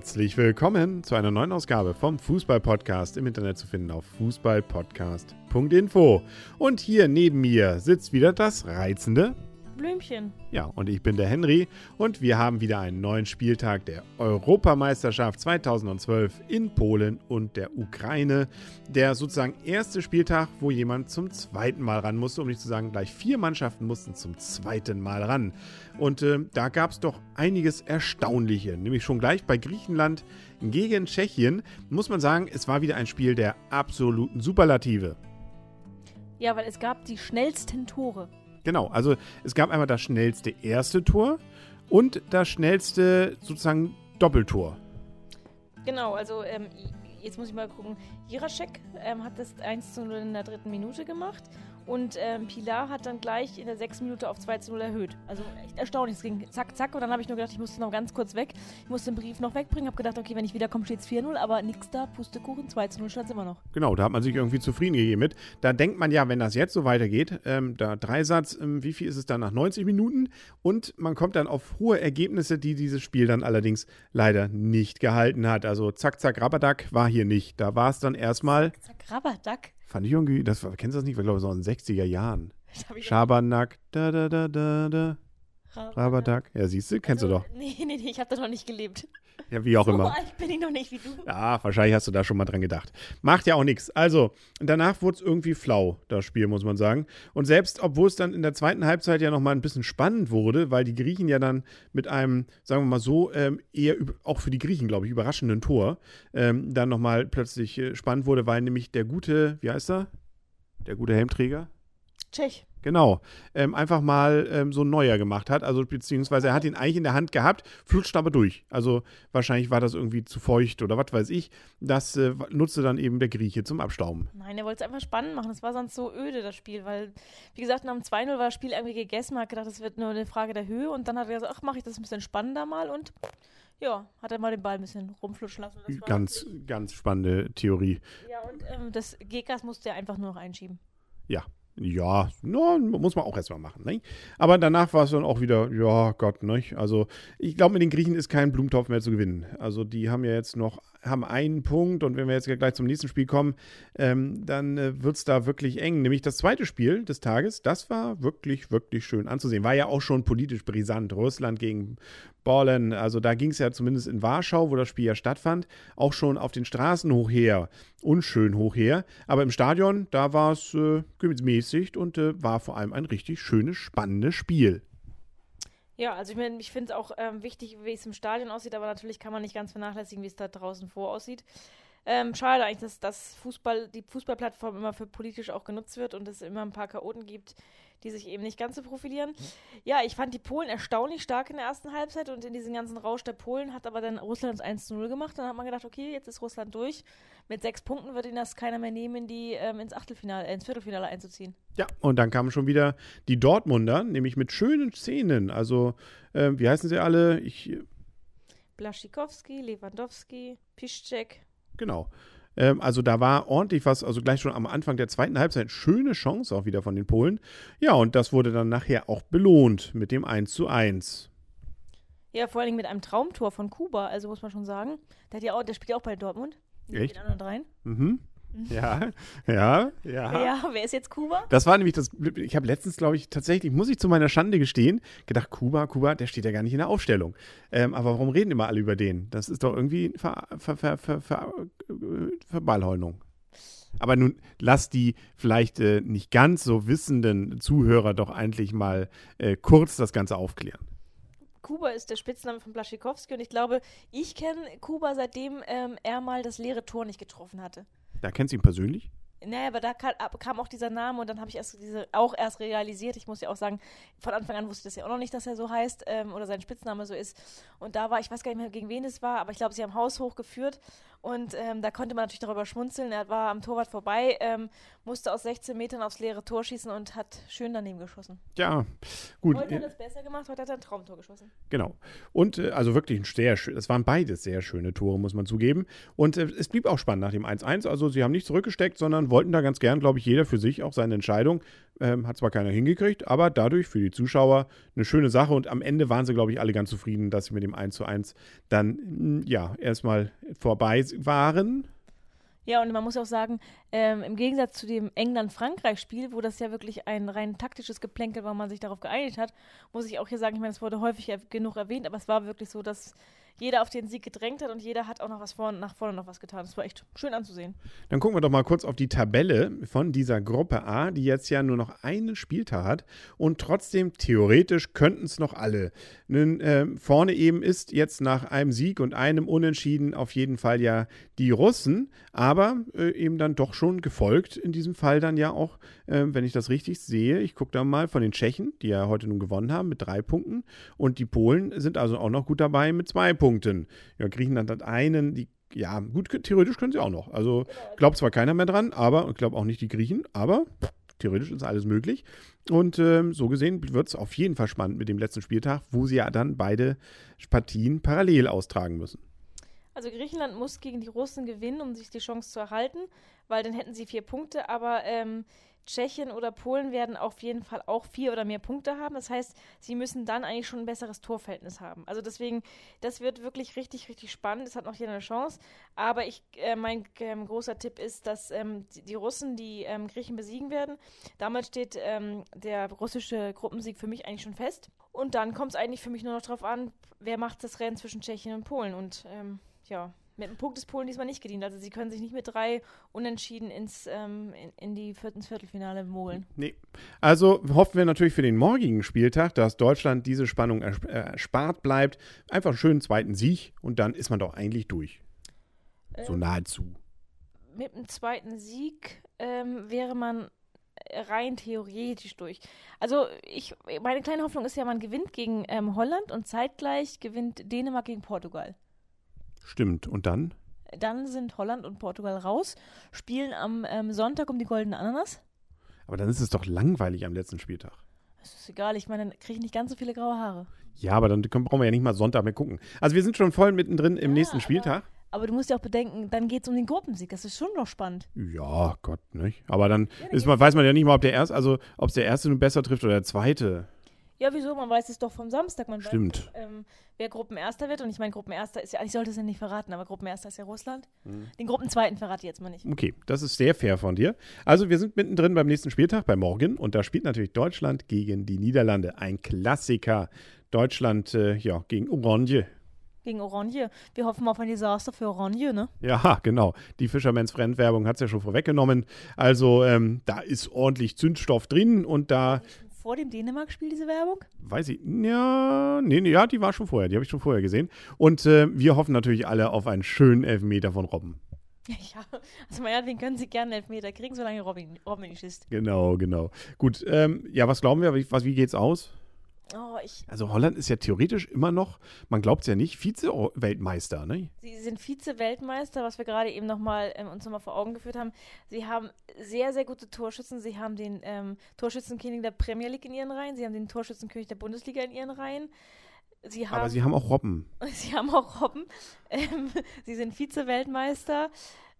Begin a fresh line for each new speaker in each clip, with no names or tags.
Herzlich willkommen zu einer neuen Ausgabe vom Fußball-Podcast im Internet zu finden auf fußballpodcast.info. Und hier neben mir sitzt wieder das reizende
Blümchen.
Ja, und ich bin der Henry und wir haben wieder einen neuen Spieltag der Europameisterschaft 2012 in Polen und der Ukraine. Der sozusagen erste Spieltag, wo jemand zum zweiten Mal ran musste, um nicht zu sagen, gleich vier Mannschaften mussten zum zweiten Mal ran. Und äh, da gab es doch einiges Erstaunliche, nämlich schon gleich bei Griechenland gegen Tschechien. Muss man sagen, es war wieder ein Spiel der absoluten Superlative.
Ja, weil es gab die schnellsten Tore.
Genau, also es gab einmal das schnellste erste Tor und das schnellste sozusagen Doppeltor.
Genau, also ähm, jetzt muss ich mal gucken. Jiracek ähm, hat das 1 zu 0 in der dritten Minute gemacht und ähm, Pilar hat dann gleich in der sechsten Minute auf 2 zu 0 erhöht. Also echt erstaunlich. Es ging zack, zack. Und dann habe ich nur gedacht, ich musste noch ganz kurz weg. Ich musste den Brief noch wegbringen. Habe gedacht, okay, wenn ich wiederkomme, steht es 4-0. Aber nix da, Pustekuchen, 2 zu 0 stand es immer noch.
Genau, da hat man sich irgendwie zufrieden gegeben mit. Da denkt man ja, wenn das jetzt so weitergeht, ähm, da Dreisatz, ähm, wie viel ist es dann nach 90 Minuten? Und man kommt dann auf hohe Ergebnisse, die dieses Spiel dann allerdings leider nicht gehalten hat. Also zack, zack, Rabadak war hier nicht. Da war es dann erstmal.
Zack, zack, Rabadak?
Fand ich irgendwie, das kennst du das nicht? Ich glaube, so in den 60er Jahren. Schabernack, da, da, da, da, da. Rabadak. Ja, siehst du, kennst also, du doch.
Nee, nee, nee, ich habe da noch nicht gelebt.
Ja, wie auch immer.
So alt bin ich noch nicht wie du.
Ja, wahrscheinlich hast du da schon mal dran gedacht. Macht ja auch nichts. Also, danach wurde es irgendwie flau, das Spiel, muss man sagen. Und selbst, obwohl es dann in der zweiten Halbzeit ja nochmal ein bisschen spannend wurde, weil die Griechen ja dann mit einem, sagen wir mal so, ähm, eher auch für die Griechen, glaube ich, überraschenden Tor, ähm, dann nochmal plötzlich äh, spannend wurde, weil nämlich der gute, wie heißt er? Der gute Helmträger?
Tschech.
Genau. Ähm, einfach mal ähm, so ein neuer gemacht hat. Also beziehungsweise er hat ihn eigentlich in der Hand gehabt, flutscht aber durch. Also wahrscheinlich war das irgendwie zu feucht oder was weiß ich. Das äh, nutzte dann eben der Grieche zum Abstauben.
Nein, er wollte es einfach spannend machen. Es war sonst so öde, das Spiel, weil, wie gesagt, nach dem 2-0 war das Spiel irgendwie gegessen. Man hat gedacht, das wird nur eine Frage der Höhe. Und dann hat er gesagt, ach, mache ich das ein bisschen spannender mal und ja, hat er mal den Ball ein bisschen rumflutschen lassen.
ganz, ganz spannende Theorie.
Ja, und ähm, das Gekas musste er einfach nur noch einschieben.
Ja, ja, no, muss man auch erstmal machen. Ne? Aber danach war es dann auch wieder, ja, Gott, ne? Also, ich glaube, mit den Griechen ist kein Blumentopf mehr zu gewinnen. Also, die haben ja jetzt noch, haben einen Punkt und wenn wir jetzt gleich zum nächsten Spiel kommen, ähm, dann äh, wird es da wirklich eng. Nämlich das zweite Spiel des Tages, das war wirklich, wirklich schön anzusehen. War ja auch schon politisch brisant. Russland gegen Ballen. Also da ging es ja zumindest in Warschau, wo das Spiel ja stattfand, auch schon auf den Straßen hoch her, unschön hoch her. Aber im Stadion, da war es äh, gemäßigt und äh, war vor allem ein richtig schönes, spannendes Spiel.
Ja, also ich meine, ich finde es auch ähm, wichtig, wie es im Stadion aussieht, aber natürlich kann man nicht ganz vernachlässigen, wie es da draußen vor aussieht. Ähm, schade eigentlich, dass, dass Fußball, die Fußballplattform immer für politisch auch genutzt wird und es immer ein paar Chaoten gibt, die sich eben nicht ganz so profilieren. Ja, ich fand die Polen erstaunlich stark in der ersten Halbzeit und in diesem ganzen Rausch der Polen hat aber dann Russland 1 zu 0 gemacht. Dann hat man gedacht, okay, jetzt ist Russland durch. Mit sechs Punkten wird ihnen das keiner mehr nehmen, die ähm, ins Achtelfinale, äh, ins Viertelfinale einzuziehen.
Ja, und dann kamen schon wieder die Dortmunder, nämlich mit schönen Szenen. Also, äh, wie heißen sie alle? Ich.
Blaschikowski, Lewandowski, Piszczek.
Genau. Ähm, also da war ordentlich was, also gleich schon am Anfang der zweiten Halbzeit, schöne Chance auch wieder von den Polen. Ja, und das wurde dann nachher auch belohnt mit dem 1 zu 1.
Ja, vor allem mit einem Traumtor von Kuba, also muss man schon sagen. Der, hat ja auch, der spielt ja auch bei Dortmund.
Echt?
Anderen dreien.
Mhm. Ja, ja, ja.
Ja, wer ist jetzt Kuba?
Das war nämlich das. Ich habe letztens, glaube ich, tatsächlich, muss ich zu meiner Schande gestehen, gedacht, Kuba, Kuba, der steht ja gar nicht in der Aufstellung. Ähm, aber warum reden immer alle über den? Das ist doch irgendwie Ver, Ver, Ver, Ver, Ver, Verballhornung. Aber nun lass die vielleicht äh, nicht ganz so wissenden Zuhörer doch eigentlich mal äh, kurz das Ganze aufklären.
Kuba ist der Spitzname von Blaschikowski und ich glaube, ich kenne Kuba seitdem ähm, er mal das leere Tor nicht getroffen hatte.
Da kennst du ihn persönlich?
Naja, aber da kam, kam, auch dieser Name und dann habe ich erst diese, auch erst realisiert. Ich muss ja auch sagen, von Anfang an wusste ich das ja auch noch nicht, dass er so heißt ähm, oder sein Spitzname so ist. Und da war, ich weiß gar nicht mehr, gegen wen es war, aber ich glaube, sie haben Haus hochgeführt und ähm, da konnte man natürlich darüber schmunzeln. Er war am Torwart vorbei, ähm, musste aus 16 Metern aufs leere Tor schießen und hat schön daneben geschossen.
Ja, gut.
Heute hat er es besser gemacht, heute hat er ein Traumtor geschossen.
Genau. Und äh, also wirklich ein sehr schön, es waren beides sehr schöne Tore, muss man zugeben. Und äh, es blieb auch spannend nach dem 1-1. Also sie haben nicht zurückgesteckt, sondern wollten da ganz gern, glaube ich, jeder für sich auch seine Entscheidung Ähm, hat zwar keiner hingekriegt, aber dadurch für die Zuschauer eine schöne Sache. Und am Ende waren sie, glaube ich, alle ganz zufrieden, dass sie mit dem 1 zu 1 dann, ja, erstmal vorbei waren.
Ja, und man muss auch sagen, ähm, im Gegensatz zu dem England-Frankreich-Spiel, wo das ja wirklich ein rein taktisches Geplänkel war, man sich darauf geeinigt hat, muss ich auch hier sagen, ich meine, es wurde häufig genug erwähnt, aber es war wirklich so, dass jeder auf den Sieg gedrängt hat und jeder hat auch noch was vorne, nach vorne noch was getan. Das war echt schön anzusehen.
Dann gucken wir doch mal kurz auf die Tabelle von dieser Gruppe A, die jetzt ja nur noch einen Spieltag hat und trotzdem theoretisch könnten es noch alle. Nun, äh, vorne eben ist jetzt nach einem Sieg und einem Unentschieden auf jeden Fall ja die Russen, aber äh, eben dann doch schon gefolgt in diesem Fall dann ja auch, äh, wenn ich das richtig sehe, ich gucke da mal von den Tschechen, die ja heute nun gewonnen haben mit drei Punkten und die Polen sind also auch noch gut dabei mit zwei Punkten. Ja, Griechenland hat einen, die, ja, gut, theoretisch können sie auch noch. Also glaubt zwar keiner mehr dran, aber ich glaube auch nicht die Griechen, aber theoretisch ist alles möglich. Und ähm, so gesehen wird es auf jeden Fall spannend mit dem letzten Spieltag, wo sie ja dann beide Partien parallel austragen müssen.
Also Griechenland muss gegen die Russen gewinnen, um sich die Chance zu erhalten, weil dann hätten sie vier Punkte, aber ähm, Tschechien oder Polen werden auf jeden Fall auch vier oder mehr Punkte haben. Das heißt, sie müssen dann eigentlich schon ein besseres Torverhältnis haben. Also deswegen, das wird wirklich richtig, richtig spannend. Es hat noch jeder eine Chance. Aber ich, äh, mein ähm, großer Tipp ist, dass ähm, die, die, Russen die ähm, Griechen besiegen werden. Damit steht ähm, der russische Gruppensieg für mich eigentlich schon fest. Und dann kommt es eigentlich für mich nur noch darauf an, wer macht das Rennen zwischen Tschechien und Polen. Und ähm, ja, mit einem Punkt ist Polen diesmal nicht gedient. Also sie können sich nicht mit drei Unentschieden ins, ähm, in, in, die Viert ins Viertelfinale mogeln.
Nee. Also hoffen wir natürlich für den morgigen Spieltag, dass Deutschland diese Spannung erspart bleibt. Einfach einen schönen zweiten Sieg und dann ist man doch eigentlich durch. Ähm, so nahezu.
Mit einem zweiten Sieg ähm, wäre man rein theoretisch durch. Also ich, meine kleine Hoffnung ist ja, man gewinnt gegen ähm, Holland und zeitgleich gewinnt Dänemark gegen Portugal.
Stimmt. Und dann?
Dann sind Holland und Portugal raus, spielen am ähm, Sonntag um die goldene Ananas.
Aber dann ist es doch langweilig am letzten Spieltag.
Das ist egal, ich meine, dann kriege ich nicht ganz so viele graue Haare.
Ja, aber dann können, brauchen wir ja nicht mal Sonntag mehr gucken. Also wir sind schon voll mittendrin im ja, nächsten Spieltag.
Aber, aber, du musst ja auch bedenken, dann geht es um den Gruppensieg. Das ist schon noch spannend.
Ja, Gott, nicht? Aber dann, ja, dann ist man, weiß man ja nicht mal, ob der erste, also ob es der erste nun besser trifft oder der zweite.
Ja, wieso? Man weiß es doch vom Samstag. Man
Stimmt.
Weiß, ähm, wer Gruppenerster wird. Und ich meine, Gruppenerster ist ja, ich sollte es ja nicht verraten, aber Gruppenerster ist ja Russland. Mhm. Den Gruppenzweiten verrate ich jetzt mal nicht.
Okay, das ist sehr fair von dir. Also, wir sind mittendrin beim nächsten Spieltag, bei morgen. Und da spielt natürlich Deutschland gegen die Niederlande. Ein Klassiker. Deutschland, äh, ja, gegen Orange.
Gegen Orange. Wir hoffen auf ein Desaster für Orange, ne?
Ja, genau. Die Fischermans Fremdwerbung hat es ja schon vorweggenommen. Also, ähm, da ist ordentlich Zündstoff drin und da
vor dem Dänemark-Spiel, diese Werbung?
Weiß ich. Ja, nee, nee, ja, die war schon vorher. Die habe ich schon vorher gesehen. Und äh, wir hoffen natürlich alle auf einen schönen Elfmeter von Robben.
Ja, also meinetwegen können sie gerne Elfmeter kriegen, solange Robin, Robin nicht ist.
Genau, genau. Gut, ähm, ja, was glauben wir? Wie, was, wie geht's aus?
Oh,
also Holland ist ja theoretisch immer noch, man glaubt es ja nicht, Vize-Weltmeister, ne?
Sie sind Vize-Weltmeister, was wir gerade eben nochmal ähm, uns nochmal vor Augen geführt haben. Sie haben sehr, sehr gute Torschützen. Sie haben den ähm, Torschützenkönig der Premier League in ihren Reihen. Sie haben den Torschützenkönig der Bundesliga in ihren Reihen.
Sie haben, Aber sie haben auch Robben.
Sie haben auch Robben. Ähm, sie sind Vize-Weltmeister.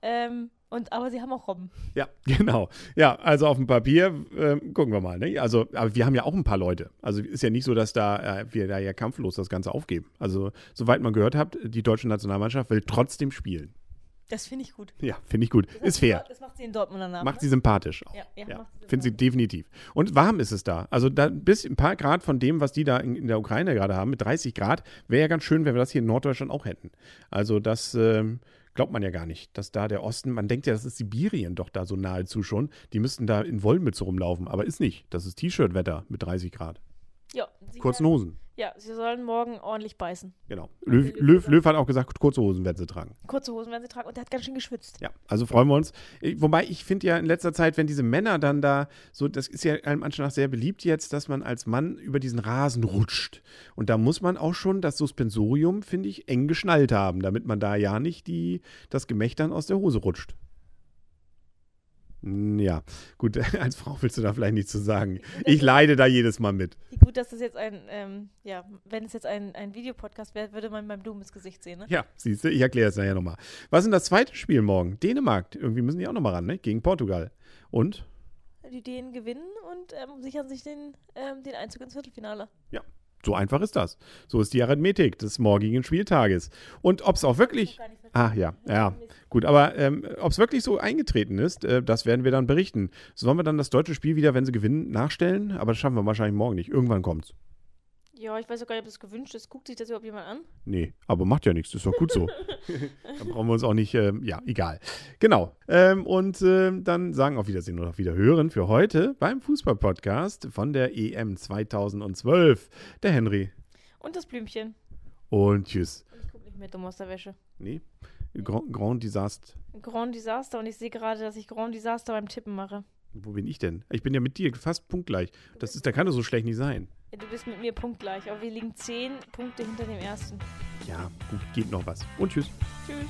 Ähm, und, aber sie haben auch Robben.
Ja, genau. Ja, also auf dem Papier äh, gucken wir mal. Ne? Also, aber wir haben ja auch ein paar Leute. Also ist ja nicht so, dass da äh, wir da ja kampflos das Ganze aufgeben. Also, soweit man gehört hat, die deutsche Nationalmannschaft will trotzdem spielen.
Das finde ich gut.
Ja, finde ich gut. Das ist fair.
Das macht sie in Dortmund danach.
Macht ne? sie sympathisch auch. Ja, ja, ja. Finde sie definitiv. Und warm ist es da. Also da bis ein paar Grad von dem, was die da in, in der Ukraine gerade haben, mit 30 Grad, wäre ja ganz schön, wenn wir das hier in Norddeutschland auch hätten. Also das ähm, glaubt man ja gar nicht, dass da der Osten, man denkt ja, das ist Sibirien doch da so nahezu schon. Die müssten da in Wollmütze rumlaufen, aber ist nicht. Das ist T-Shirt-Wetter mit 30 Grad. Kurzen Hosen.
Ja, sie sollen morgen ordentlich beißen.
Genau. Löw, Löw, Löw, hat auch gesagt, kurze Hosen werden sie tragen.
Kurze Hosen werden sie tragen und der hat ganz schön geschwitzt.
Ja, also freuen wir uns. Wobei ich finde ja in letzter Zeit, wenn diese Männer dann da, so, das ist ja einem Anschein sehr beliebt jetzt, dass man als Mann über diesen Rasen rutscht. Und da muss man auch schon das Suspensorium, finde ich, eng geschnallt haben, damit man da ja nicht die, das Gemächt dann aus der Hose rutscht. Ja, gut, als Frau willst du da vielleicht nichts zu sagen. Ich leide da jedes Mal mit.
Gut, dass das jetzt ein, ähm, ja, wenn es jetzt ein, ein Videopodcast wäre, würde man beim Blumen ins Gesicht sehen, ne?
Ja, siehst du, ich erkläre es nachher nochmal. Was ist denn das zweite Spiel morgen? Dänemark. Irgendwie müssen die auch nochmal ran, ne? Gegen Portugal. Und?
die Dänen gewinnen und ähm, sichern sich den, ähm, den Einzug ins Viertelfinale.
Ja, so einfach ist das. So ist die Arithmetik des morgigen Spieltages. Und ob es auch wirklich. Ah, ja, ja. Gut, aber ähm, ob es wirklich so eingetreten ist, äh, das werden wir dann berichten. Sollen wir dann das deutsche Spiel wieder, wenn sie gewinnen, nachstellen? Aber das schaffen wir wahrscheinlich morgen nicht. Irgendwann kommt's.
Ja, ich weiß auch gar nicht, ob das gewünscht ist. Guckt sich das überhaupt jemand an?
Nee, aber macht ja nichts, das ist doch gut so. dann brauchen wir uns auch nicht, ähm, ja, egal. Genau. Ähm, und ähm, dann sagen auf Wiedersehen oder auf Wiederhören für heute beim Fußball-Podcast von der EM 2012. Der Henry.
Und das Blümchen.
Und tschüss.
Aus der Wäsche.
Nee. Grand, Grand Disaster.
Grand Disaster und ich sehe gerade, dass ich Grand Disaster beim Tippen mache.
Wo bin ich denn? Ich bin ja mit dir fast punktgleich. Das ist, da kann doch so schlecht nicht sein.
Ja, du bist mit mir punktgleich, aber wir liegen zehn Punkte hinter dem ersten.
Ja, gut, geht noch was. Und tschüss.
Tschüss.